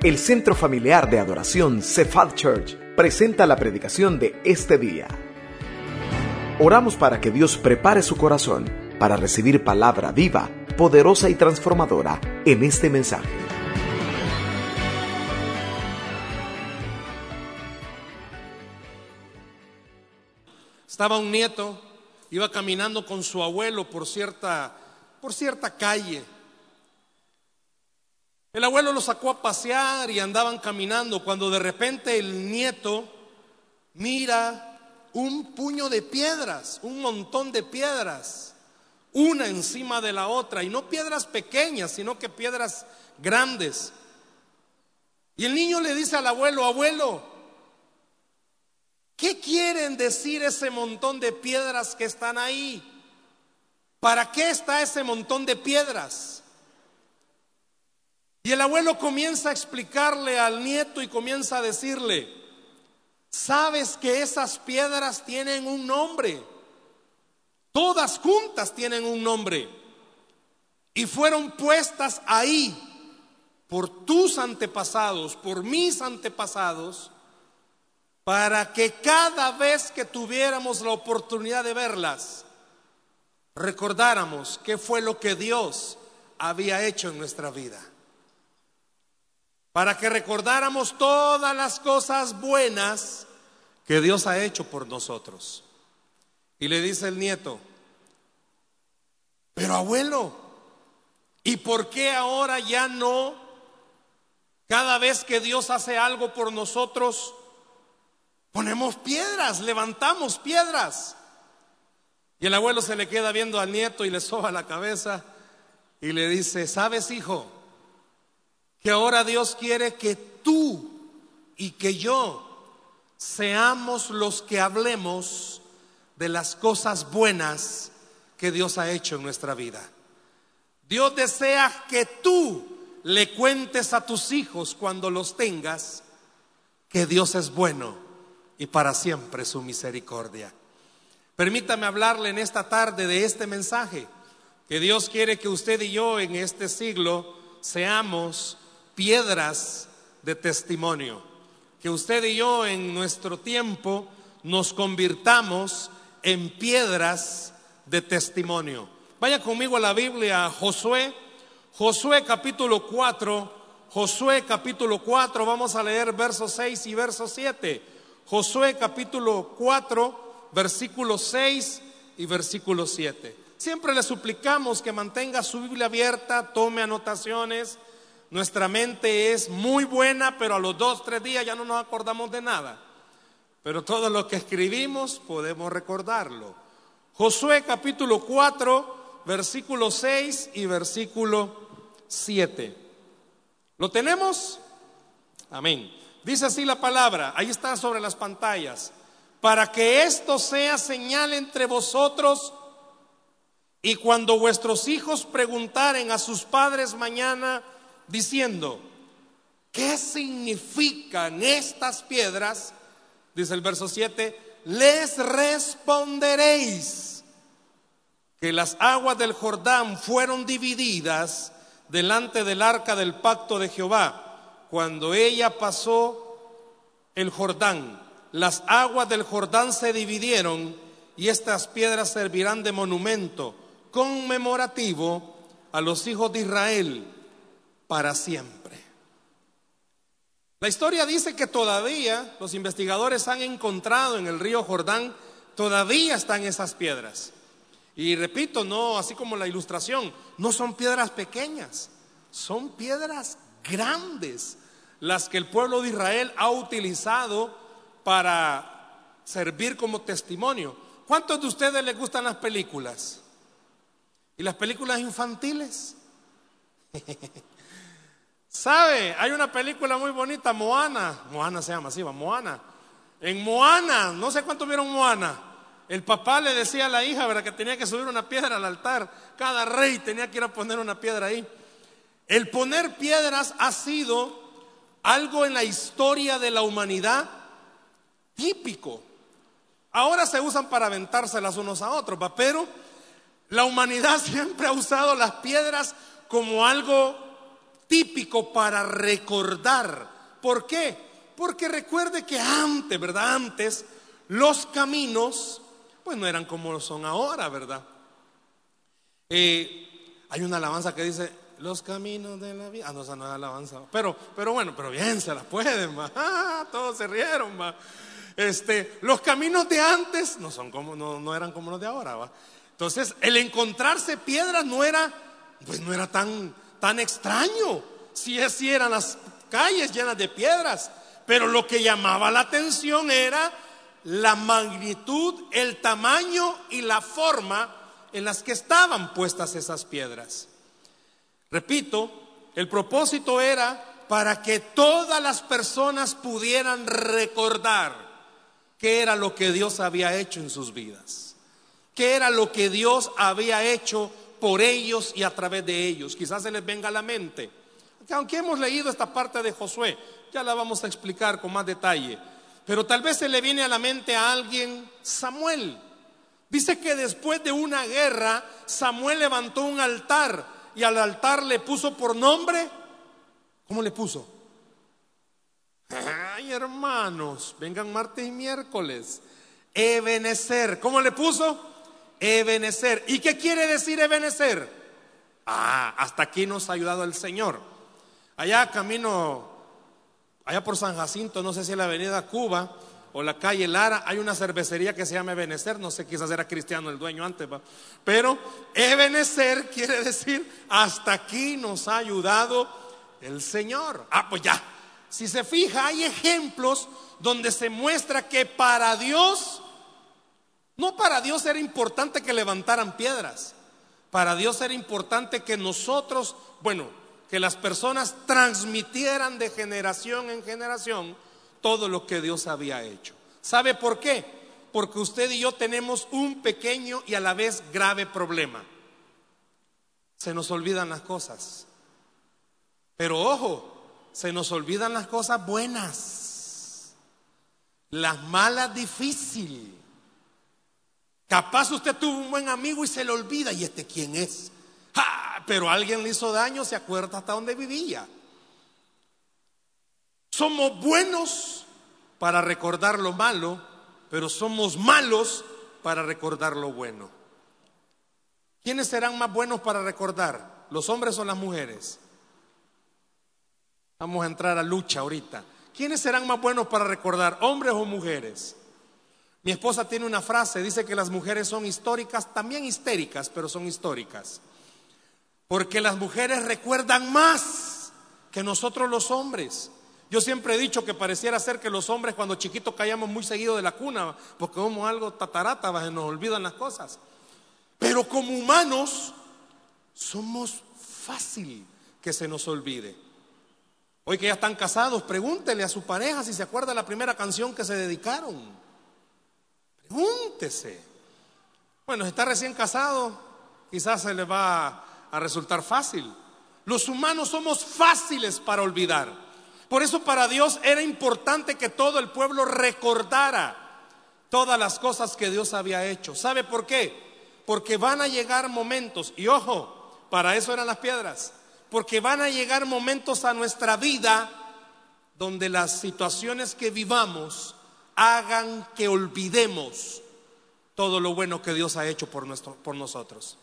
El Centro Familiar de Adoración Cephal Church presenta la predicación de este día. Oramos para que Dios prepare su corazón para recibir palabra viva, poderosa y transformadora en este mensaje. Estaba un nieto, iba caminando con su abuelo por cierta, por cierta calle. El abuelo lo sacó a pasear y andaban caminando cuando de repente el nieto mira un puño de piedras, un montón de piedras, una encima de la otra, y no piedras pequeñas, sino que piedras grandes. Y el niño le dice al abuelo, abuelo, ¿qué quieren decir ese montón de piedras que están ahí? ¿Para qué está ese montón de piedras? Y el abuelo comienza a explicarle al nieto y comienza a decirle, sabes que esas piedras tienen un nombre, todas juntas tienen un nombre, y fueron puestas ahí por tus antepasados, por mis antepasados, para que cada vez que tuviéramos la oportunidad de verlas, recordáramos qué fue lo que Dios había hecho en nuestra vida para que recordáramos todas las cosas buenas que Dios ha hecho por nosotros. Y le dice el nieto, pero abuelo, ¿y por qué ahora ya no? Cada vez que Dios hace algo por nosotros, ponemos piedras, levantamos piedras. Y el abuelo se le queda viendo al nieto y le soba la cabeza y le dice, ¿sabes hijo? Que ahora Dios quiere que tú y que yo seamos los que hablemos de las cosas buenas que Dios ha hecho en nuestra vida. Dios desea que tú le cuentes a tus hijos cuando los tengas que Dios es bueno y para siempre su misericordia. Permítame hablarle en esta tarde de este mensaje, que Dios quiere que usted y yo en este siglo seamos piedras de testimonio. Que usted y yo en nuestro tiempo nos convirtamos en piedras de testimonio. Vaya conmigo a la Biblia, Josué, Josué capítulo 4, Josué capítulo 4, vamos a leer versos 6 y verso 7. Josué capítulo 4, versículo 6 y versículo 7. Siempre le suplicamos que mantenga su Biblia abierta, tome anotaciones nuestra mente es muy buena, pero a los dos, tres días ya no nos acordamos de nada. Pero todo lo que escribimos podemos recordarlo. Josué capítulo 4, versículo 6 y versículo 7. ¿Lo tenemos? Amén. Dice así la palabra, ahí está sobre las pantallas, para que esto sea señal entre vosotros y cuando vuestros hijos preguntaren a sus padres mañana, diciendo, ¿qué significan estas piedras? Dice el verso 7, les responderéis que las aguas del Jordán fueron divididas delante del arca del pacto de Jehová. Cuando ella pasó el Jordán, las aguas del Jordán se dividieron y estas piedras servirán de monumento conmemorativo a los hijos de Israel para siempre. La historia dice que todavía los investigadores han encontrado en el río Jordán, todavía están esas piedras. Y repito, no, así como la ilustración, no son piedras pequeñas, son piedras grandes las que el pueblo de Israel ha utilizado para servir como testimonio. ¿Cuántos de ustedes les gustan las películas? ¿Y las películas infantiles? ¿Sabe? Hay una película muy bonita, Moana. Moana se llama así, va, Moana. En Moana, no sé cuánto vieron Moana. El papá le decía a la hija, ¿verdad? Que tenía que subir una piedra al altar. Cada rey tenía que ir a poner una piedra ahí. El poner piedras ha sido algo en la historia de la humanidad típico. Ahora se usan para aventárselas unos a otros, ¿va? pero la humanidad siempre ha usado las piedras como algo típico para recordar. ¿Por qué? Porque recuerde que antes, ¿verdad? Antes los caminos, pues no eran como son ahora, ¿verdad? Eh, hay una alabanza que dice, los caminos de la vida. Ah, no, esa no es alabanza. Pero, pero bueno, pero bien, se la pueden, ah, todos se rieron, va. Este, los caminos de antes no son como, no, no eran como los de ahora, va. Entonces, el encontrarse piedras no era, pues no era tan, tan extraño. Si si eran las calles llenas de piedras. Pero lo que llamaba la atención era la magnitud, el tamaño y la forma en las que estaban puestas esas piedras. Repito, el propósito era para que todas las personas pudieran recordar qué era lo que Dios había hecho en sus vidas, qué era lo que Dios había hecho por ellos y a través de ellos. Quizás se les venga a la mente. Aunque hemos leído esta parte de Josué, ya la vamos a explicar con más detalle. Pero tal vez se le viene a la mente a alguien Samuel. Dice que después de una guerra, Samuel levantó un altar y al altar le puso por nombre. ¿Cómo le puso? Ay, hermanos, vengan martes y miércoles. Ebenecer. ¿Cómo le puso? Ebenecer. ¿Y qué quiere decir Ebenecer? Ah, hasta aquí nos ha ayudado el Señor. Allá camino, allá por San Jacinto, no sé si la avenida Cuba, o la calle Lara, hay una cervecería que se llama Ebenecer, no sé, quizás era cristiano el dueño antes, pero Ebenecer quiere decir, hasta aquí nos ha ayudado el Señor. Ah, pues ya, si se fija, hay ejemplos donde se muestra que para Dios, no para Dios era importante que levantaran piedras, para Dios era importante que nosotros, bueno, que las personas transmitieran de generación en generación, todo lo que Dios había hecho. ¿Sabe por qué? Porque usted y yo tenemos un pequeño y a la vez grave problema. Se nos olvidan las cosas. Pero ojo, se nos olvidan las cosas buenas. Las malas difícil. Capaz usted tuvo un buen amigo y se le olvida, ¿y este quién es? Pero alguien le hizo daño, se acuerda hasta dónde vivía. Somos buenos para recordar lo malo, pero somos malos para recordar lo bueno. ¿Quiénes serán más buenos para recordar? ¿Los hombres o las mujeres? Vamos a entrar a lucha ahorita. ¿Quiénes serán más buenos para recordar, hombres o mujeres? Mi esposa tiene una frase, dice que las mujeres son históricas, también histéricas, pero son históricas. Porque las mujeres recuerdan más que nosotros los hombres. Yo siempre he dicho que pareciera ser que los hombres cuando chiquitos caíamos muy seguido de la cuna, porque somos algo tatarata, nos olvidan las cosas. Pero como humanos somos fácil que se nos olvide. Hoy que ya están casados, pregúntele a su pareja si se acuerda la primera canción que se dedicaron. Pregúntese. Bueno, está recién casado, quizás se le va a resultar fácil. Los humanos somos fáciles para olvidar. Por eso para Dios era importante que todo el pueblo recordara todas las cosas que Dios había hecho. ¿Sabe por qué? Porque van a llegar momentos, y ojo, para eso eran las piedras, porque van a llegar momentos a nuestra vida donde las situaciones que vivamos hagan que olvidemos todo lo bueno que Dios ha hecho por, nuestro, por nosotros.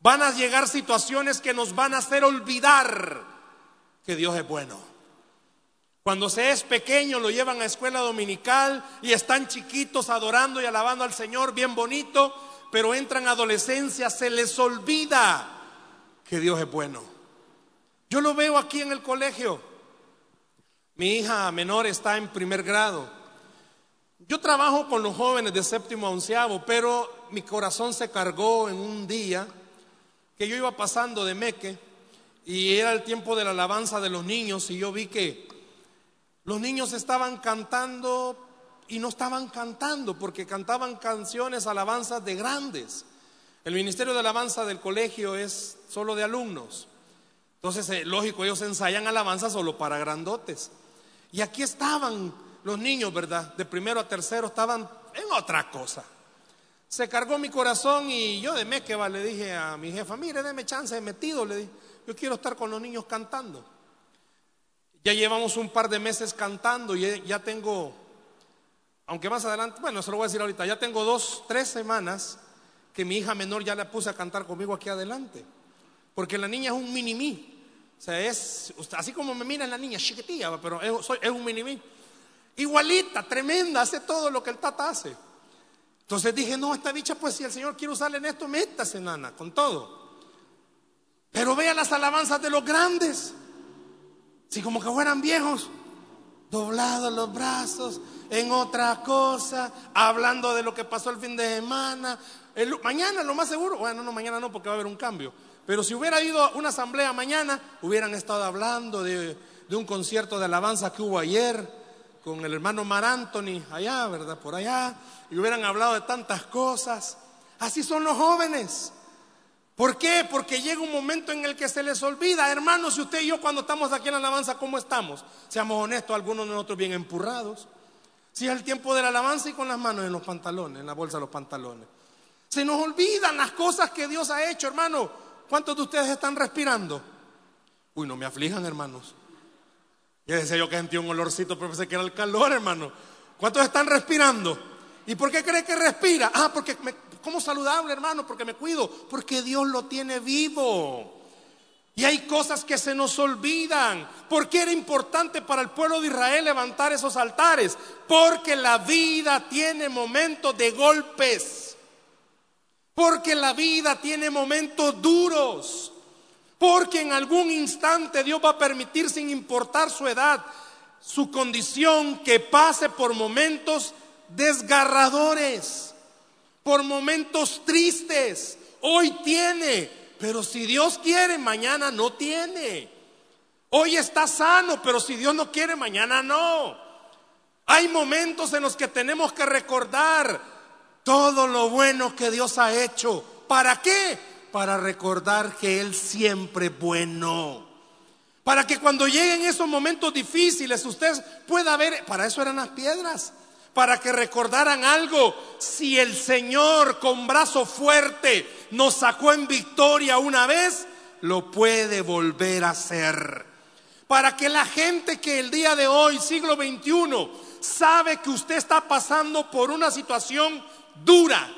Van a llegar situaciones que nos van a hacer olvidar que Dios es bueno. Cuando se es pequeño lo llevan a escuela dominical y están chiquitos adorando y alabando al Señor, bien bonito, pero entran a adolescencia, se les olvida que Dios es bueno. Yo lo veo aquí en el colegio. Mi hija menor está en primer grado. Yo trabajo con los jóvenes de séptimo a onceavo, pero mi corazón se cargó en un día que yo iba pasando de Meque y era el tiempo de la alabanza de los niños y yo vi que los niños estaban cantando y no estaban cantando porque cantaban canciones, alabanzas de grandes. El ministerio de alabanza del colegio es solo de alumnos. Entonces, eh, lógico, ellos ensayan alabanza solo para grandotes. Y aquí estaban los niños, ¿verdad? De primero a tercero estaban en otra cosa. Se cargó mi corazón y yo de Mequeva le dije a mi jefa, mire, deme chance, he metido, le dije. yo quiero estar con los niños cantando. Ya llevamos un par de meses cantando y ya tengo, aunque más adelante, bueno, se lo voy a decir ahorita, ya tengo dos, tres semanas que mi hija menor ya la puse a cantar conmigo aquí adelante. Porque la niña es un mini-mí. O sea, es, así como me mira la niña, chiquitilla, pero es, es un mini-mí. Igualita, tremenda, hace todo lo que el tata hace. Entonces dije, no, esta bicha, pues si el Señor quiere usarle en esto, métase, nana, con todo. Pero vea las alabanzas de los grandes. Si como que fueran viejos, doblados los brazos en otra cosa, hablando de lo que pasó el fin de semana. mañana, lo más seguro, bueno, no, mañana no, porque va a haber un cambio. Pero si hubiera ido a una asamblea mañana, hubieran estado hablando de un concierto de alabanza que hubo ayer con el hermano Mar Anthony allá, ¿verdad? Por allá, y hubieran hablado de tantas cosas. Así son los jóvenes. ¿Por qué? Porque llega un momento en el que se les olvida, hermanos, si usted y yo cuando estamos aquí en la alabanza, ¿cómo estamos? Seamos honestos, algunos de nosotros bien empurrados. Si es el tiempo de la alabanza y con las manos en los pantalones, en la bolsa de los pantalones. Se nos olvidan las cosas que Dios ha hecho, hermano. ¿Cuántos de ustedes están respirando? Uy, no me aflijan, hermanos. Ya decía yo que sentí un olorcito, pero pensé que era el calor, hermano. ¿Cuántos están respirando? ¿Y por qué cree que respira? Ah, porque como saludable, hermano, porque me cuido, porque Dios lo tiene vivo. Y hay cosas que se nos olvidan. ¿Por qué era importante para el pueblo de Israel levantar esos altares? Porque la vida tiene momentos de golpes. Porque la vida tiene momentos duros. Porque en algún instante Dios va a permitir, sin importar su edad, su condición, que pase por momentos desgarradores por momentos tristes. Hoy tiene, pero si Dios quiere, mañana no tiene. Hoy está sano, pero si Dios no quiere, mañana no. Hay momentos en los que tenemos que recordar todo lo bueno que Dios ha hecho. ¿Para qué? Para recordar que Él siempre es bueno. Para que cuando lleguen esos momentos difíciles usted pueda ver, para eso eran las piedras para que recordaran algo. Si el Señor con brazo fuerte nos sacó en victoria una vez, lo puede volver a hacer. Para que la gente que el día de hoy, siglo XXI, sabe que usted está pasando por una situación dura.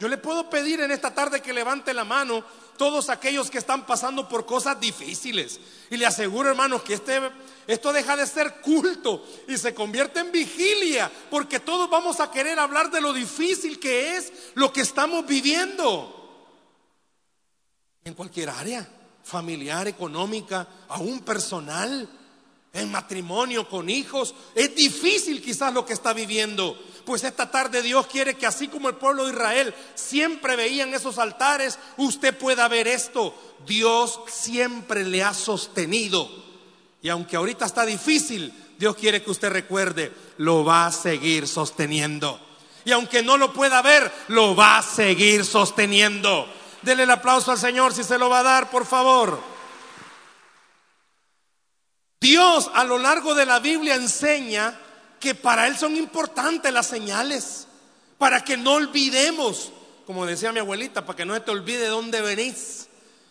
Yo le puedo pedir en esta tarde que levante la mano todos aquellos que están pasando por cosas difíciles. Y le aseguro, hermanos, que este, esto deja de ser culto y se convierte en vigilia, porque todos vamos a querer hablar de lo difícil que es lo que estamos viviendo. En cualquier área, familiar, económica, aún personal, en matrimonio, con hijos, es difícil quizás lo que está viviendo. Pues esta tarde Dios quiere que así como el pueblo de Israel siempre veían esos altares, usted pueda ver esto. Dios siempre le ha sostenido. Y aunque ahorita está difícil, Dios quiere que usted recuerde, lo va a seguir sosteniendo. Y aunque no lo pueda ver, lo va a seguir sosteniendo. Dele el aplauso al Señor si se lo va a dar, por favor. Dios a lo largo de la Biblia enseña que para Él son importantes las señales, para que no olvidemos, como decía mi abuelita, para que no te olvide de dónde venís,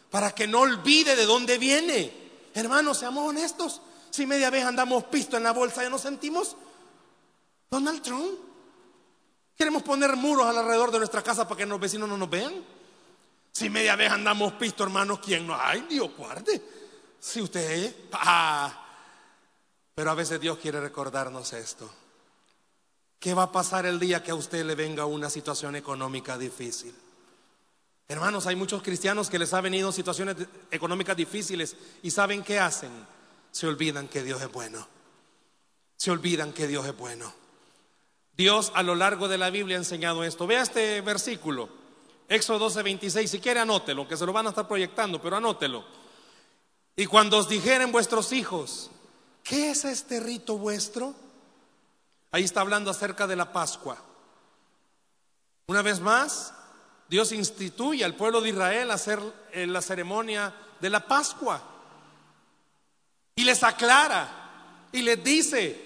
para que no olvide de dónde viene. Hermanos, seamos honestos, si media vez andamos pisto en la bolsa y nos sentimos Donald Trump. Queremos poner muros alrededor de nuestra casa para que los vecinos no nos vean. Si media vez andamos pisto, hermanos, ¿quién no? Ay, Dios guarde. Si usted, ah, pero a veces Dios quiere recordarnos esto. ¿Qué va a pasar el día que a usted le venga una situación económica difícil? Hermanos, hay muchos cristianos que les ha venido situaciones económicas difíciles y ¿saben qué hacen? Se olvidan que Dios es bueno. Se olvidan que Dios es bueno. Dios a lo largo de la Biblia ha enseñado esto. Vea este versículo, Éxodo 12, 26. Si quiere, anótelo, que se lo van a estar proyectando, pero anótelo. Y cuando os dijeren vuestros hijos, ¿Qué es este rito vuestro? Ahí está hablando acerca de la Pascua. Una vez más, Dios instituye al pueblo de Israel a hacer eh, la ceremonia de la Pascua. Y les aclara y les dice,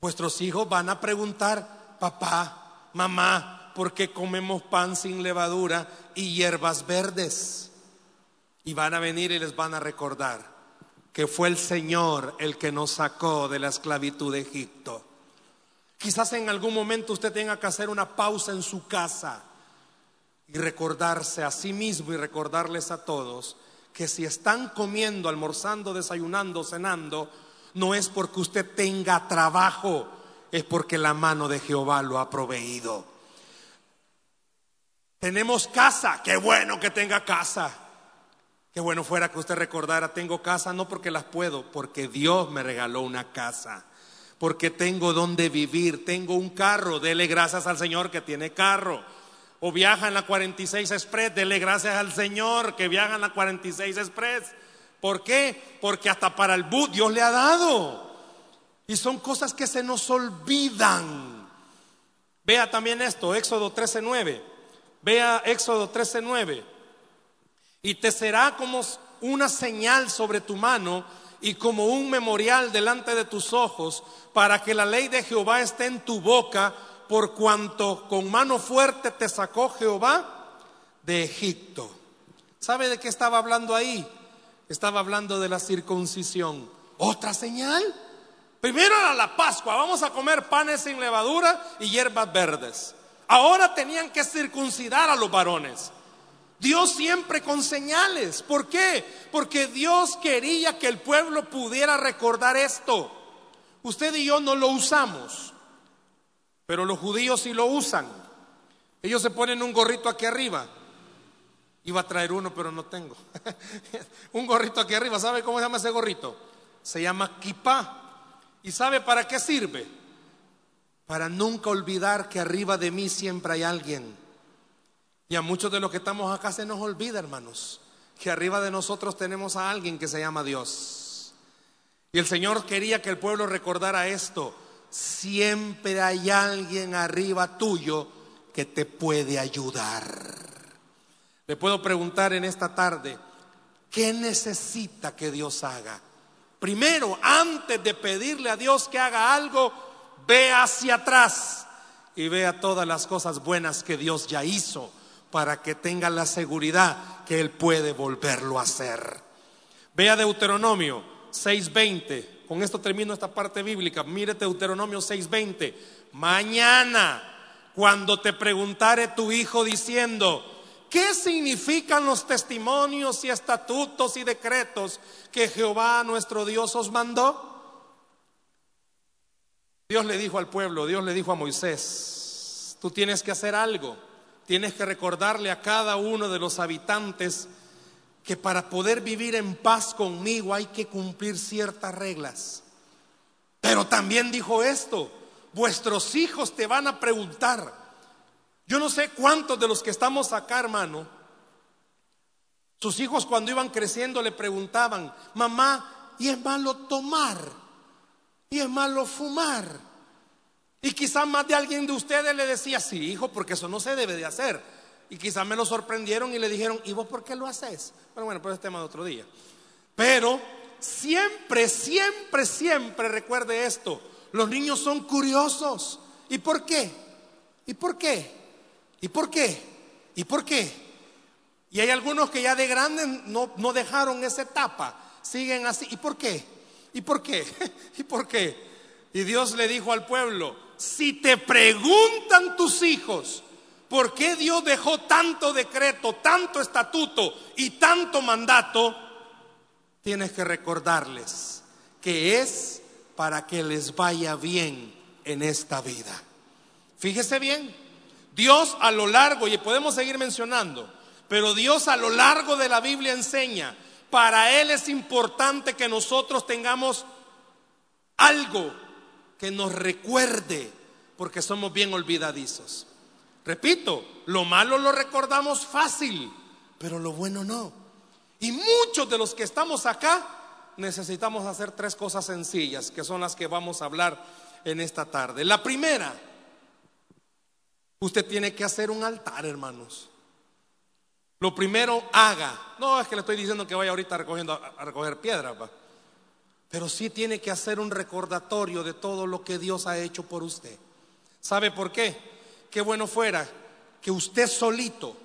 vuestros hijos van a preguntar, papá, mamá, ¿por qué comemos pan sin levadura y hierbas verdes? Y van a venir y les van a recordar que fue el Señor el que nos sacó de la esclavitud de Egipto. Quizás en algún momento usted tenga que hacer una pausa en su casa y recordarse a sí mismo y recordarles a todos que si están comiendo, almorzando, desayunando, cenando, no es porque usted tenga trabajo, es porque la mano de Jehová lo ha proveído. Tenemos casa, qué bueno que tenga casa. Qué bueno fuera que usted recordara, tengo casa no porque las puedo, porque Dios me regaló una casa, porque tengo donde vivir, tengo un carro, dele gracias al Señor que tiene carro. O viaja en la 46 Express, dele gracias al Señor que viaja en la 46 Express. ¿Por qué? Porque hasta para el bus Dios le ha dado. Y son cosas que se nos olvidan. Vea también esto, Éxodo 13:9. Vea Éxodo 13:9 y te será como una señal sobre tu mano y como un memorial delante de tus ojos, para que la ley de Jehová esté en tu boca, por cuanto con mano fuerte te sacó Jehová de Egipto. ¿Sabe de qué estaba hablando ahí? Estaba hablando de la circuncisión. ¿Otra señal? Primero era la Pascua, vamos a comer panes sin levadura y hierbas verdes. Ahora tenían que circuncidar a los varones. Dios siempre con señales. ¿Por qué? Porque Dios quería que el pueblo pudiera recordar esto. Usted y yo no lo usamos, pero los judíos sí lo usan. Ellos se ponen un gorrito aquí arriba. Iba a traer uno, pero no tengo. un gorrito aquí arriba. ¿Sabe cómo se llama ese gorrito? Se llama kipá. ¿Y sabe para qué sirve? Para nunca olvidar que arriba de mí siempre hay alguien y a muchos de los que estamos acá se nos olvida, hermanos, que arriba de nosotros tenemos a alguien que se llama Dios. Y el Señor quería que el pueblo recordara esto. Siempre hay alguien arriba tuyo que te puede ayudar. Le puedo preguntar en esta tarde, ¿qué necesita que Dios haga? Primero, antes de pedirle a Dios que haga algo, ve hacia atrás y vea todas las cosas buenas que Dios ya hizo para que tenga la seguridad que Él puede volverlo a hacer. Vea Deuteronomio 6:20. Con esto termino esta parte bíblica. Mire Deuteronomio 6:20. Mañana, cuando te preguntare tu hijo diciendo, ¿qué significan los testimonios y estatutos y decretos que Jehová nuestro Dios os mandó? Dios le dijo al pueblo, Dios le dijo a Moisés, tú tienes que hacer algo tienes que recordarle a cada uno de los habitantes que para poder vivir en paz conmigo hay que cumplir ciertas reglas. Pero también dijo esto, vuestros hijos te van a preguntar. Yo no sé cuántos de los que estamos acá, hermano, sus hijos cuando iban creciendo le preguntaban, mamá, ¿y es malo tomar? ¿Y es malo fumar? Y quizás más de alguien de ustedes le decía, sí, hijo, porque eso no se debe de hacer. Y quizás me lo sorprendieron y le dijeron, ¿y vos por qué lo haces? Bueno, bueno, pues es tema de otro día. Pero siempre, siempre, siempre recuerde esto. Los niños son curiosos. ¿Y por qué? ¿Y por qué? ¿Y por qué? ¿Y por qué? Y hay algunos que ya de grandes no, no dejaron esa etapa. Siguen así. ¿Y por qué? ¿Y por qué? ¿Y por qué? Y Dios le dijo al pueblo, si te preguntan tus hijos, ¿por qué Dios dejó tanto decreto, tanto estatuto y tanto mandato? Tienes que recordarles que es para que les vaya bien en esta vida. Fíjese bien, Dios a lo largo, y podemos seguir mencionando, pero Dios a lo largo de la Biblia enseña, para Él es importante que nosotros tengamos algo que nos recuerde, porque somos bien olvidadizos. Repito, lo malo lo recordamos fácil, pero lo bueno no. Y muchos de los que estamos acá necesitamos hacer tres cosas sencillas, que son las que vamos a hablar en esta tarde. La primera, usted tiene que hacer un altar, hermanos. Lo primero, haga. No es que le estoy diciendo que vaya ahorita recogiendo, a recoger piedra. Pero sí tiene que hacer un recordatorio de todo lo que Dios ha hecho por usted. ¿Sabe por qué? Qué bueno fuera que usted solito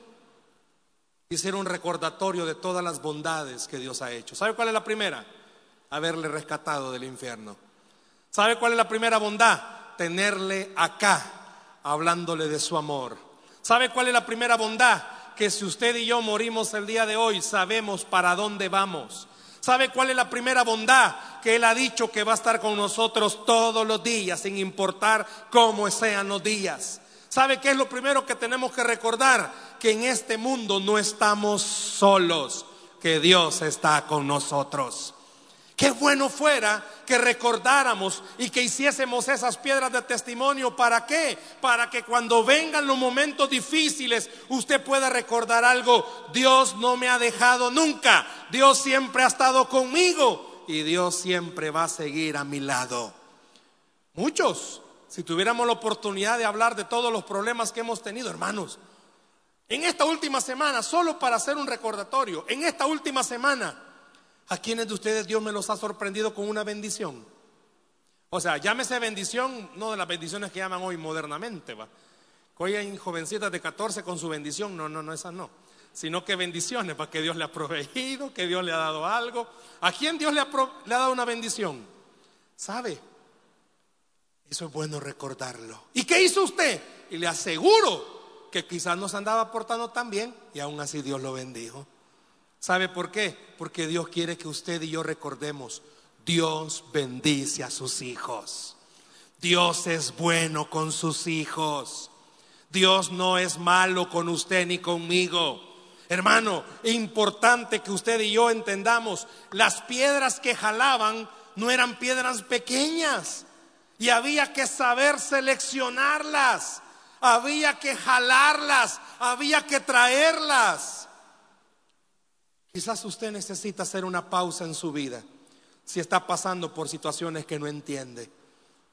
Hiciera un recordatorio de todas las bondades que Dios ha hecho. ¿Sabe cuál es la primera? Haberle rescatado del infierno. ¿Sabe cuál es la primera bondad? Tenerle acá, hablándole de su amor. ¿Sabe cuál es la primera bondad? Que si usted y yo morimos el día de hoy, sabemos para dónde vamos. ¿Sabe cuál es la primera bondad? Que Él ha dicho que va a estar con nosotros todos los días, sin importar cómo sean los días. ¿Sabe qué es lo primero que tenemos que recordar? Que en este mundo no estamos solos, que Dios está con nosotros. Qué bueno fuera que recordáramos y que hiciésemos esas piedras de testimonio. ¿Para qué? Para que cuando vengan los momentos difíciles usted pueda recordar algo. Dios no me ha dejado nunca. Dios siempre ha estado conmigo y Dios siempre va a seguir a mi lado. Muchos, si tuviéramos la oportunidad de hablar de todos los problemas que hemos tenido, hermanos, en esta última semana, solo para hacer un recordatorio, en esta última semana, ¿A quiénes de ustedes Dios me los ha sorprendido con una bendición? O sea, llámese bendición, no de las bendiciones que llaman hoy modernamente, va. Hoy hay jovencitas de 14 con su bendición, no, no, no, esas no. Sino que bendiciones, para que Dios le ha proveído, que Dios le ha dado algo. ¿A quién Dios le ha, le ha dado una bendición? ¿Sabe? Eso es bueno recordarlo. ¿Y qué hizo usted? Y le aseguro que quizás nos andaba portando tan bien y aún así Dios lo bendijo. ¿Sabe por qué? Porque Dios quiere que usted y yo recordemos, Dios bendice a sus hijos. Dios es bueno con sus hijos. Dios no es malo con usted ni conmigo. Hermano, importante que usted y yo entendamos, las piedras que jalaban no eran piedras pequeñas y había que saber seleccionarlas, había que jalarlas, había que traerlas. Quizás usted necesita hacer una pausa en su vida si está pasando por situaciones que no entiende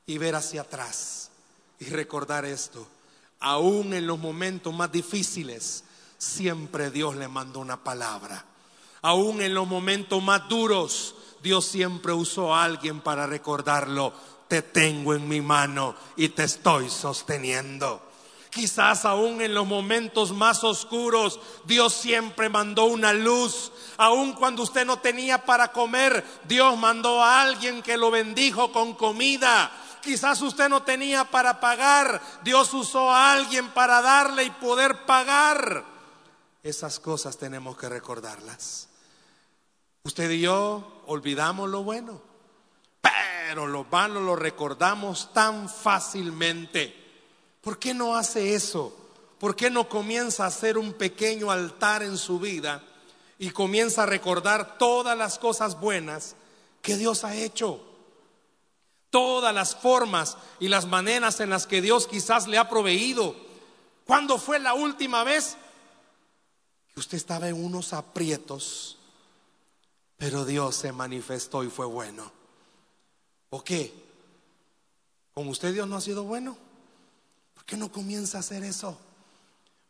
y ver hacia atrás y recordar esto. Aún en los momentos más difíciles, siempre Dios le mandó una palabra. Aún en los momentos más duros, Dios siempre usó a alguien para recordarlo. Te tengo en mi mano y te estoy sosteniendo. Quizás aún en los momentos más oscuros, Dios siempre mandó una luz. Aún cuando usted no tenía para comer, Dios mandó a alguien que lo bendijo con comida. Quizás usted no tenía para pagar, Dios usó a alguien para darle y poder pagar. Esas cosas tenemos que recordarlas. Usted y yo olvidamos lo bueno, pero lo malo lo recordamos tan fácilmente. ¿Por qué no hace eso? ¿Por qué no comienza a hacer un pequeño altar en su vida y comienza a recordar todas las cosas buenas que Dios ha hecho? Todas las formas y las maneras en las que Dios quizás le ha proveído. ¿Cuándo fue la última vez que usted estaba en unos aprietos, pero Dios se manifestó y fue bueno? ¿O qué? ¿Con usted Dios no ha sido bueno? ¿Por qué no comienza a hacer eso?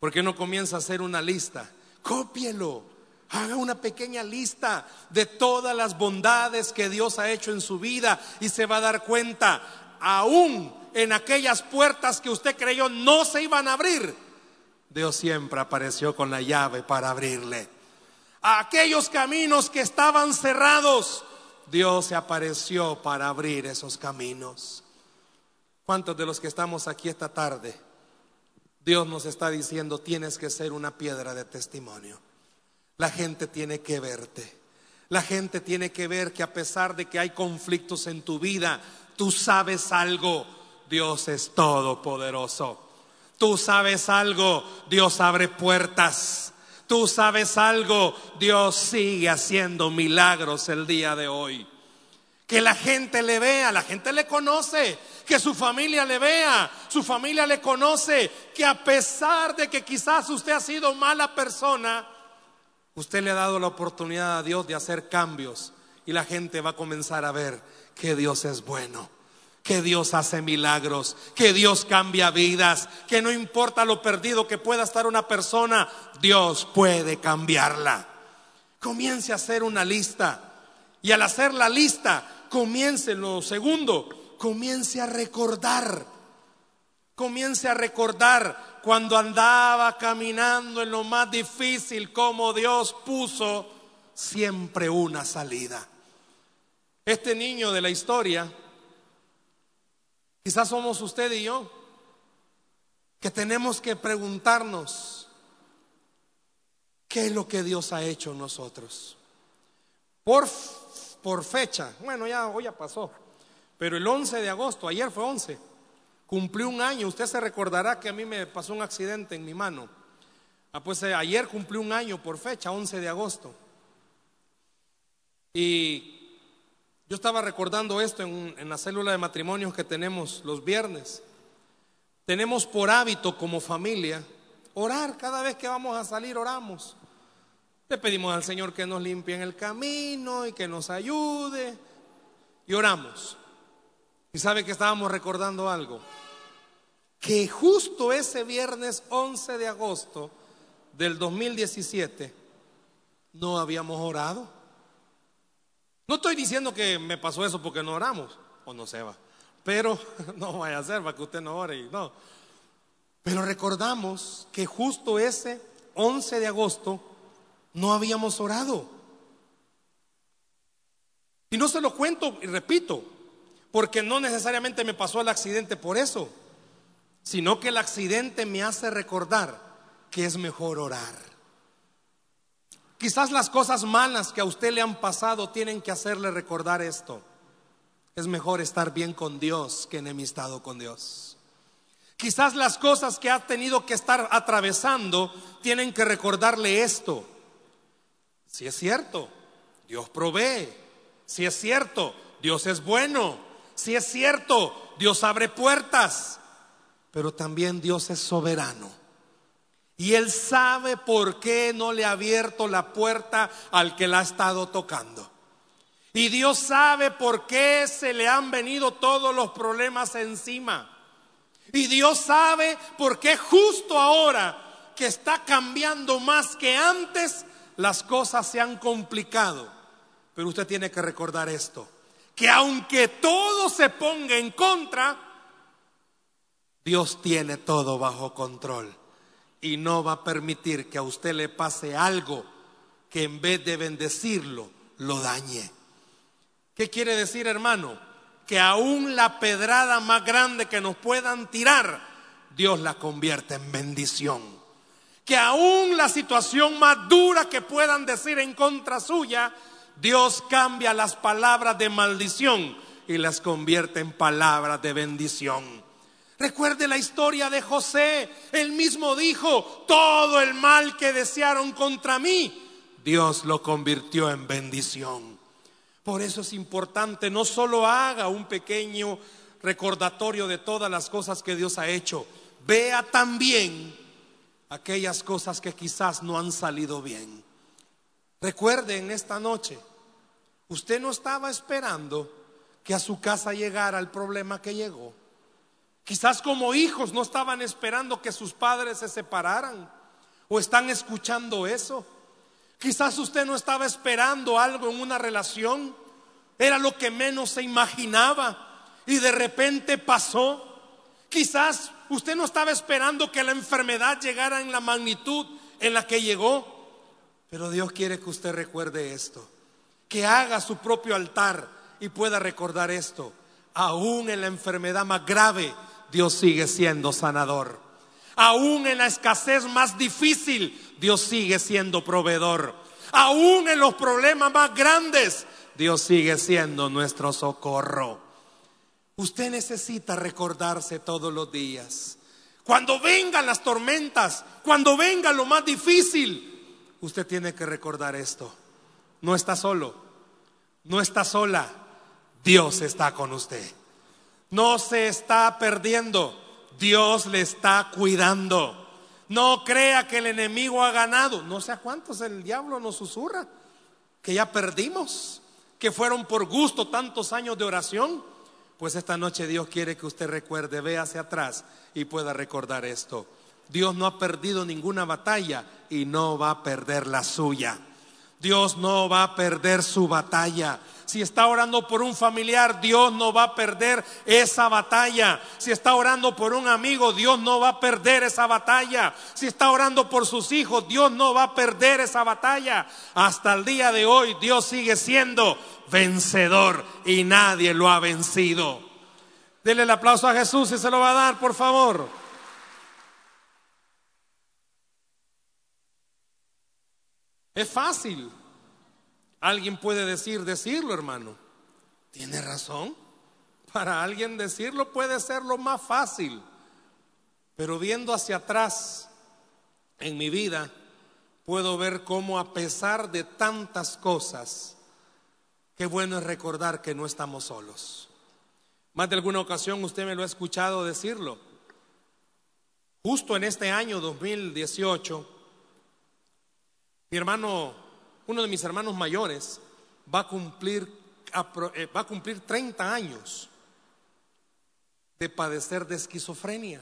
¿Por qué no comienza a hacer una lista? Cópielo. Haga una pequeña lista de todas las bondades que Dios ha hecho en su vida y se va a dar cuenta, aún en aquellas puertas que usted creyó no se iban a abrir, Dios siempre apareció con la llave para abrirle. A aquellos caminos que estaban cerrados, Dios se apareció para abrir esos caminos. ¿Cuántos de los que estamos aquí esta tarde, Dios nos está diciendo, tienes que ser una piedra de testimonio? La gente tiene que verte. La gente tiene que ver que a pesar de que hay conflictos en tu vida, tú sabes algo, Dios es todopoderoso. Tú sabes algo, Dios abre puertas. Tú sabes algo, Dios sigue haciendo milagros el día de hoy. Que la gente le vea, la gente le conoce, que su familia le vea, su familia le conoce, que a pesar de que quizás usted ha sido mala persona, usted le ha dado la oportunidad a Dios de hacer cambios y la gente va a comenzar a ver que Dios es bueno, que Dios hace milagros, que Dios cambia vidas, que no importa lo perdido que pueda estar una persona, Dios puede cambiarla. Comience a hacer una lista y al hacer la lista, comience lo segundo, comience a recordar. Comience a recordar cuando andaba caminando en lo más difícil, como Dios puso siempre una salida. Este niño de la historia, quizás somos usted y yo, que tenemos que preguntarnos, ¿qué es lo que Dios ha hecho en nosotros? Por, por fecha, bueno, ya hoy ya pasó, pero el 11 de agosto, ayer fue 11, cumplió un año, usted se recordará que a mí me pasó un accidente en mi mano. Ah, pues eh, ayer cumplió un año por fecha, 11 de agosto. Y yo estaba recordando esto en, en la célula de matrimonios que tenemos los viernes. Tenemos por hábito como familia orar. Cada vez que vamos a salir, oramos. Le pedimos al Señor que nos limpie en el camino y que nos ayude. Y oramos. Y sabe que estábamos recordando algo. Que justo ese viernes 11 de agosto del 2017 no habíamos orado. No estoy diciendo que me pasó eso porque no oramos, o no se va. Pero no vaya a ser para que usted no ore y no. Pero recordamos que justo ese 11 de agosto no habíamos orado. Y no se lo cuento y repito, porque no necesariamente me pasó el accidente por eso, sino que el accidente me hace recordar que es mejor orar. Quizás las cosas malas que a usted le han pasado tienen que hacerle recordar esto. Es mejor estar bien con Dios que enemistado con Dios. Quizás las cosas que ha tenido que estar atravesando tienen que recordarle esto. Si es cierto, Dios provee. Si es cierto, Dios es bueno. Si es cierto, Dios abre puertas. Pero también Dios es soberano. Y Él sabe por qué no le ha abierto la puerta al que la ha estado tocando. Y Dios sabe por qué se le han venido todos los problemas encima. Y Dios sabe por qué justo ahora que está cambiando más que antes, las cosas se han complicado. Pero usted tiene que recordar esto, que aunque todo se ponga en contra, Dios tiene todo bajo control y no va a permitir que a usted le pase algo que en vez de bendecirlo, lo dañe. ¿Qué quiere decir, hermano? Que aún la pedrada más grande que nos puedan tirar, Dios la convierte en bendición. Que aún la situación más dura que puedan decir en contra suya, Dios cambia las palabras de maldición y las convierte en palabras de bendición. Recuerde la historia de José. Él mismo dijo, todo el mal que desearon contra mí, Dios lo convirtió en bendición. Por eso es importante, no solo haga un pequeño recordatorio de todas las cosas que Dios ha hecho, vea también aquellas cosas que quizás no han salido bien. Recuerde en esta noche, usted no estaba esperando que a su casa llegara el problema que llegó. Quizás como hijos no estaban esperando que sus padres se separaran o están escuchando eso. Quizás usted no estaba esperando algo en una relación, era lo que menos se imaginaba y de repente pasó. Quizás usted no estaba esperando que la enfermedad llegara en la magnitud en la que llegó, pero Dios quiere que usted recuerde esto, que haga su propio altar y pueda recordar esto. Aún en la enfermedad más grave, Dios sigue siendo sanador. Aún en la escasez más difícil, Dios sigue siendo proveedor. Aún en los problemas más grandes, Dios sigue siendo nuestro socorro. Usted necesita recordarse todos los días. Cuando vengan las tormentas, cuando venga lo más difícil, usted tiene que recordar esto. No está solo, no está sola. Dios está con usted. No se está perdiendo. Dios le está cuidando. No crea que el enemigo ha ganado. No sé a cuántos el diablo nos susurra. Que ya perdimos. Que fueron por gusto tantos años de oración. Pues esta noche Dios quiere que usted recuerde, vea hacia atrás y pueda recordar esto. Dios no ha perdido ninguna batalla y no va a perder la suya. Dios no va a perder su batalla. Si está orando por un familiar, Dios no va a perder esa batalla. Si está orando por un amigo, Dios no va a perder esa batalla. Si está orando por sus hijos, Dios no va a perder esa batalla. Hasta el día de hoy, Dios sigue siendo vencedor y nadie lo ha vencido. Dele el aplauso a Jesús y se lo va a dar, por favor. Es fácil. Alguien puede decir, decirlo, hermano. Tiene razón. Para alguien decirlo puede ser lo más fácil. Pero viendo hacia atrás en mi vida, puedo ver cómo a pesar de tantas cosas, qué bueno es recordar que no estamos solos. Más de alguna ocasión usted me lo ha escuchado decirlo. Justo en este año 2018, mi hermano, uno de mis hermanos mayores, va a cumplir, eh, va a cumplir 30 años de padecer de esquizofrenia.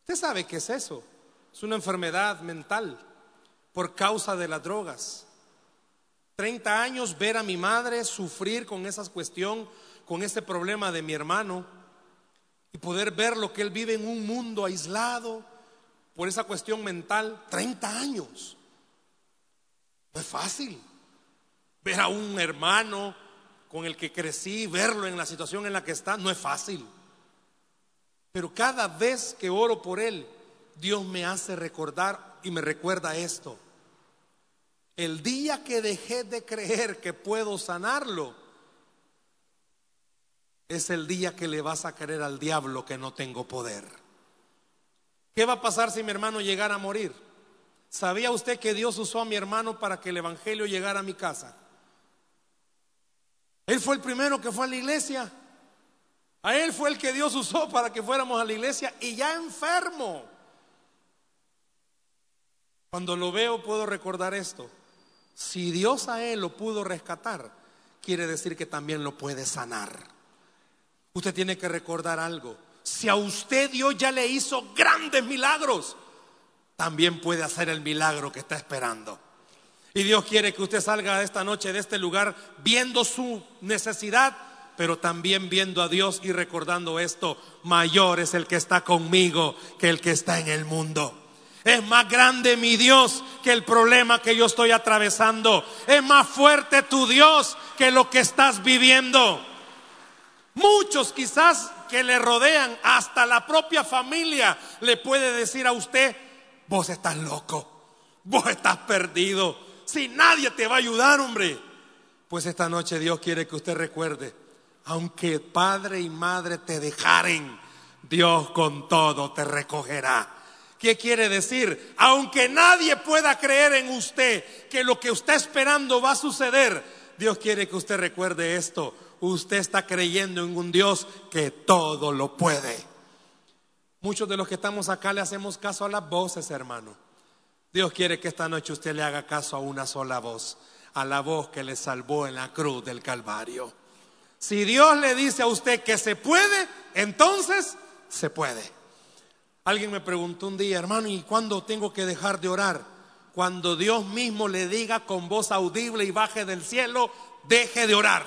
Usted sabe qué es eso. Es una enfermedad mental por causa de las drogas. 30 años ver a mi madre sufrir con esa cuestión, con ese problema de mi hermano y poder ver lo que él vive en un mundo aislado por esa cuestión mental. 30 años. No es fácil ver a un hermano con el que crecí, verlo en la situación en la que está, no es fácil. Pero cada vez que oro por él, Dios me hace recordar y me recuerda esto. El día que dejé de creer que puedo sanarlo, es el día que le vas a creer al diablo que no tengo poder. ¿Qué va a pasar si mi hermano llegara a morir? ¿Sabía usted que Dios usó a mi hermano para que el Evangelio llegara a mi casa? Él fue el primero que fue a la iglesia. A él fue el que Dios usó para que fuéramos a la iglesia y ya enfermo. Cuando lo veo puedo recordar esto. Si Dios a él lo pudo rescatar, quiere decir que también lo puede sanar. Usted tiene que recordar algo. Si a usted Dios ya le hizo grandes milagros, también puede hacer el milagro que está esperando. Y Dios quiere que usted salga esta noche de este lugar viendo su necesidad, pero también viendo a Dios y recordando esto, mayor es el que está conmigo que el que está en el mundo. Es más grande mi Dios que el problema que yo estoy atravesando. Es más fuerte tu Dios que lo que estás viviendo. Muchos quizás que le rodean, hasta la propia familia, le puede decir a usted, vos estás loco, vos estás perdido, si nadie te va a ayudar, hombre. Pues esta noche Dios quiere que usted recuerde, aunque padre y madre te dejaren, Dios con todo te recogerá. ¿Qué quiere decir? Aunque nadie pueda creer en usted que lo que usted esperando va a suceder, Dios quiere que usted recuerde esto. Usted está creyendo en un Dios que todo lo puede. Muchos de los que estamos acá le hacemos caso a las voces, hermano. Dios quiere que esta noche usted le haga caso a una sola voz, a la voz que le salvó en la cruz del Calvario. Si Dios le dice a usted que se puede, entonces se puede. Alguien me preguntó un día, hermano, ¿y cuándo tengo que dejar de orar? Cuando Dios mismo le diga con voz audible y baje del cielo, deje de orar.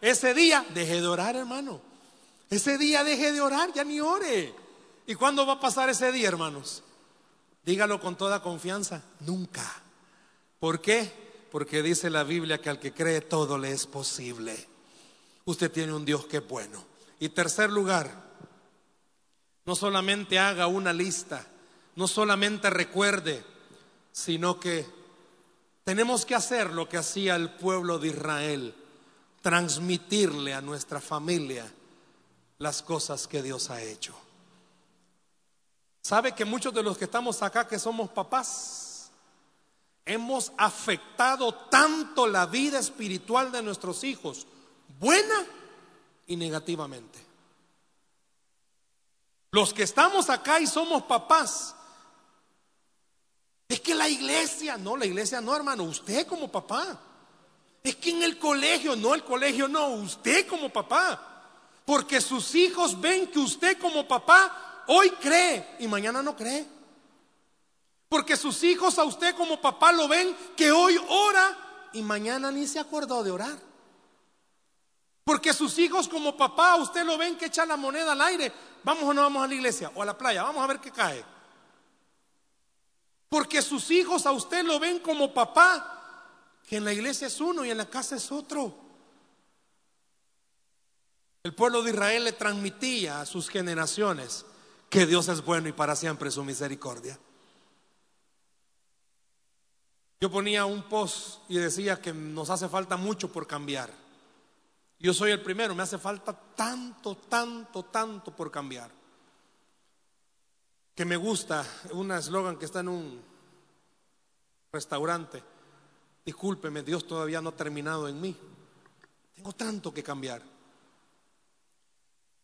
Ese día, deje de orar, hermano. Ese día deje de orar, ya ni ore. ¿Y cuándo va a pasar ese día, hermanos? Dígalo con toda confianza, nunca. ¿Por qué? Porque dice la Biblia que al que cree todo le es posible. Usted tiene un Dios que es bueno. Y tercer lugar, no solamente haga una lista, no solamente recuerde, sino que tenemos que hacer lo que hacía el pueblo de Israel, transmitirle a nuestra familia las cosas que Dios ha hecho. ¿Sabe que muchos de los que estamos acá, que somos papás, hemos afectado tanto la vida espiritual de nuestros hijos, buena y negativamente? Los que estamos acá y somos papás, es que la iglesia, no, la iglesia no, hermano, usted como papá. Es que en el colegio, no, el colegio no, usted como papá. Porque sus hijos ven que usted como papá hoy cree y mañana no cree. Porque sus hijos a usted como papá lo ven que hoy ora y mañana ni se acordó de orar. Porque sus hijos como papá a usted lo ven que echa la moneda al aire. Vamos o no vamos a la iglesia o a la playa, vamos a ver qué cae. Porque sus hijos a usted lo ven como papá, que en la iglesia es uno y en la casa es otro. El pueblo de Israel le transmitía a sus generaciones que Dios es bueno y para siempre su misericordia. Yo ponía un post y decía que nos hace falta mucho por cambiar. Yo soy el primero, me hace falta tanto, tanto, tanto por cambiar. Que me gusta, un eslogan que está en un restaurante. Discúlpeme, Dios todavía no ha terminado en mí. Tengo tanto que cambiar.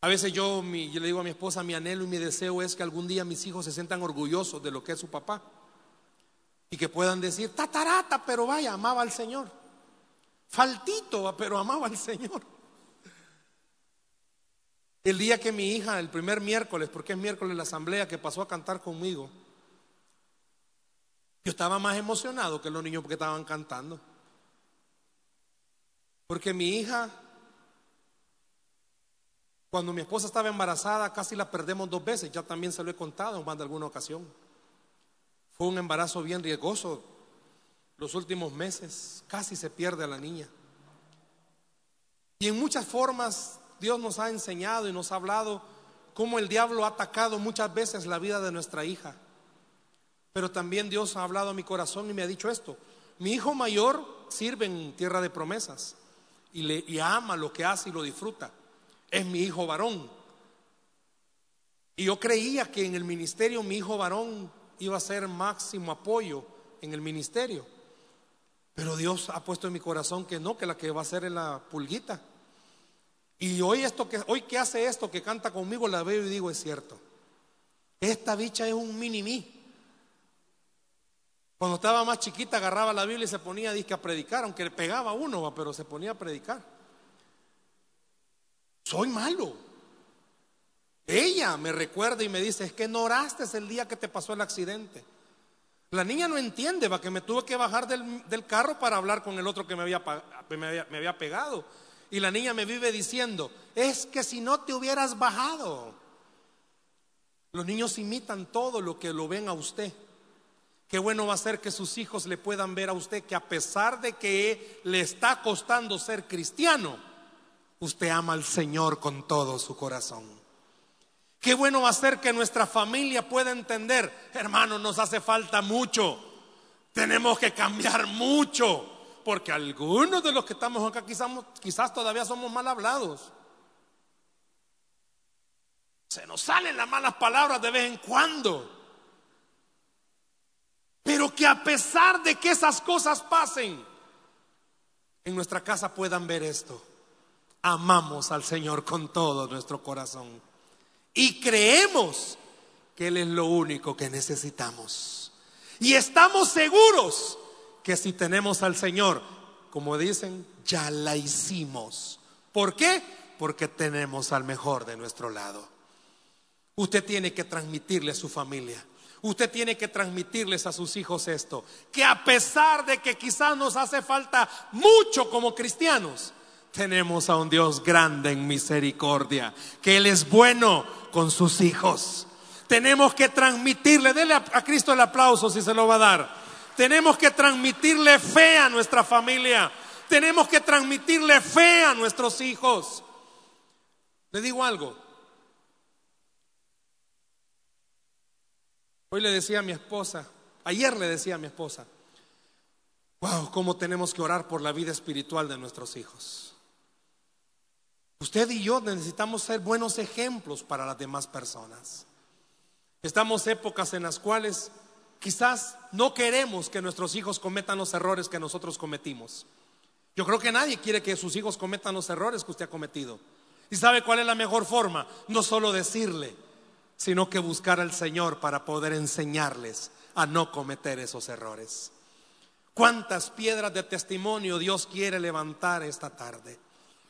A veces yo, le digo a mi esposa, mi anhelo y mi deseo es que algún día mis hijos se sientan orgullosos de lo que es su papá. Y que puedan decir, tatarata, pero vaya, amaba al Señor. Faltito, pero amaba al Señor. El día que mi hija, el primer miércoles, porque es miércoles la asamblea, que pasó a cantar conmigo, yo estaba más emocionado que los niños porque estaban cantando. Porque mi hija, cuando mi esposa estaba embarazada, casi la perdemos dos veces, ya también se lo he contado en alguna ocasión. Fue un embarazo bien riesgoso. Los últimos meses casi se pierde a la niña. Y en muchas formas Dios nos ha enseñado y nos ha hablado cómo el diablo ha atacado muchas veces la vida de nuestra hija. Pero también Dios ha hablado a mi corazón y me ha dicho esto. Mi hijo mayor sirve en tierra de promesas y, le, y ama lo que hace y lo disfruta. Es mi hijo varón. Y yo creía que en el ministerio mi hijo varón iba a ser máximo apoyo en el ministerio. Pero Dios ha puesto en mi corazón que no, que la que va a ser es la pulguita. Y hoy esto que hoy que hace esto que canta conmigo la veo y digo es cierto. Esta bicha es un mini mí. Cuando estaba más chiquita agarraba la Biblia y se ponía a predicar, aunque le pegaba uno, pero se ponía a predicar. Soy malo. Ella me recuerda y me dice, es que no oraste el día que te pasó el accidente. La niña no entiende, va que me tuve que bajar del, carro para hablar con el otro que me había, me había pegado. Y la niña me vive diciendo, es que si no te hubieras bajado. Los niños imitan todo lo que lo ven a usted. Qué bueno va a ser que sus hijos le puedan ver a usted que a pesar de que le está costando ser cristiano, usted ama al Señor con todo su corazón. Qué bueno va a ser que nuestra familia pueda entender, hermanos, nos hace falta mucho. Tenemos que cambiar mucho, porque algunos de los que estamos acá quizás, quizás todavía somos mal hablados. Se nos salen las malas palabras de vez en cuando. Pero que a pesar de que esas cosas pasen, en nuestra casa puedan ver esto. Amamos al Señor con todo nuestro corazón y creemos que Él es lo único que necesitamos. Y estamos seguros que si tenemos al Señor, como dicen, ya la hicimos. ¿Por qué? Porque tenemos al mejor de nuestro lado. Usted tiene que transmitirle a su familia. Usted tiene que transmitirles a sus hijos esto, que a pesar de que quizás nos hace falta mucho como cristianos, tenemos a un Dios grande en misericordia, que Él es bueno con sus hijos. Tenemos que transmitirle, dele a, Cristo el aplauso si se lo va a dar. Tenemos que transmitirle fe a nuestra familia. Tenemos que transmitirle fe a nuestros hijos. Le digo algo. Hoy le decía a mi esposa, ayer le decía a mi esposa, wow, cómo tenemos que orar por la vida espiritual de nuestros hijos. Usted y yo necesitamos ser buenos ejemplos para las demás personas. Estamos épocas en las cuales quizás no queremos que nuestros hijos cometan los errores que nosotros cometimos. Yo creo que nadie quiere que sus hijos cometan los errores que usted ha cometido. ¿Y sabe cuál es la mejor forma? No solo decirle, sino que buscar al Señor para poder enseñarles a no cometer esos errores. ¿Cuántas piedras de testimonio Dios quiere levantar esta tarde?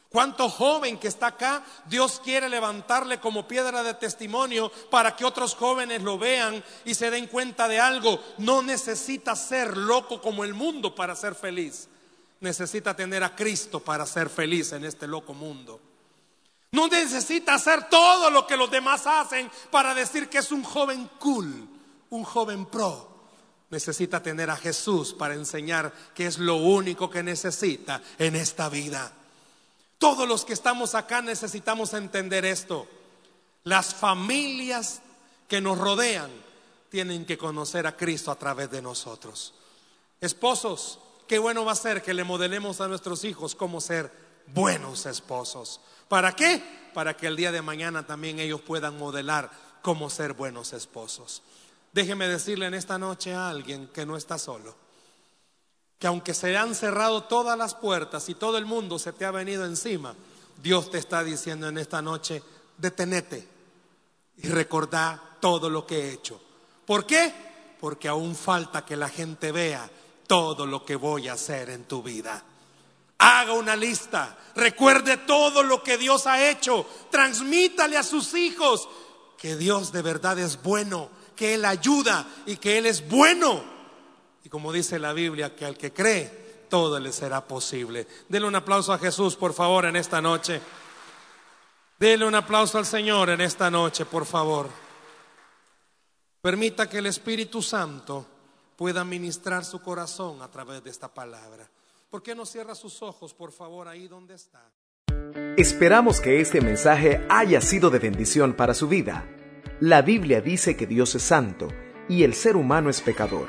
¿Cuánto joven que está acá, Dios quiere levantarle como piedra de testimonio para que otros jóvenes lo vean y se den cuenta de algo? No necesita ser loco como el mundo para ser feliz. Necesita tener a Cristo para ser feliz en este loco mundo. No necesita hacer todo lo que los demás hacen para decir que es un joven cool, un joven pro. Necesita tener a Jesús para enseñar que es lo único que necesita en esta vida. Todos los que estamos acá necesitamos entender esto. Las familias que nos rodean tienen que conocer a Cristo a través de nosotros. Esposos, qué bueno va a ser que le modelemos a nuestros hijos cómo ser buenos esposos. ¿Para qué? Para que el día de mañana también ellos puedan modelar cómo ser buenos esposos. Déjeme decirle en esta noche a alguien que no está solo que aunque se han cerrado todas las puertas y todo el mundo se te ha venido encima, Dios te está diciendo en esta noche, detenete y recordá todo lo que he hecho. ¿Por qué? Porque aún falta que la gente vea todo lo que voy a hacer en tu vida. Haga una lista, recuerde todo lo que Dios ha hecho, transmítale a sus hijos que Dios de verdad es bueno, que Él ayuda y que Él es bueno como dice la Biblia, que al que cree, todo le será posible. Denle un aplauso a Jesús, por favor, en esta noche. Denle un aplauso al Señor en esta noche, por favor. Permita que el Espíritu Santo pueda ministrar su corazón a través de esta palabra. ¿Por qué no cierra sus ojos, por favor, ahí donde está? Esperamos que este mensaje haya sido de bendición para su vida. La Biblia dice que Dios es santo y el ser humano es pecador.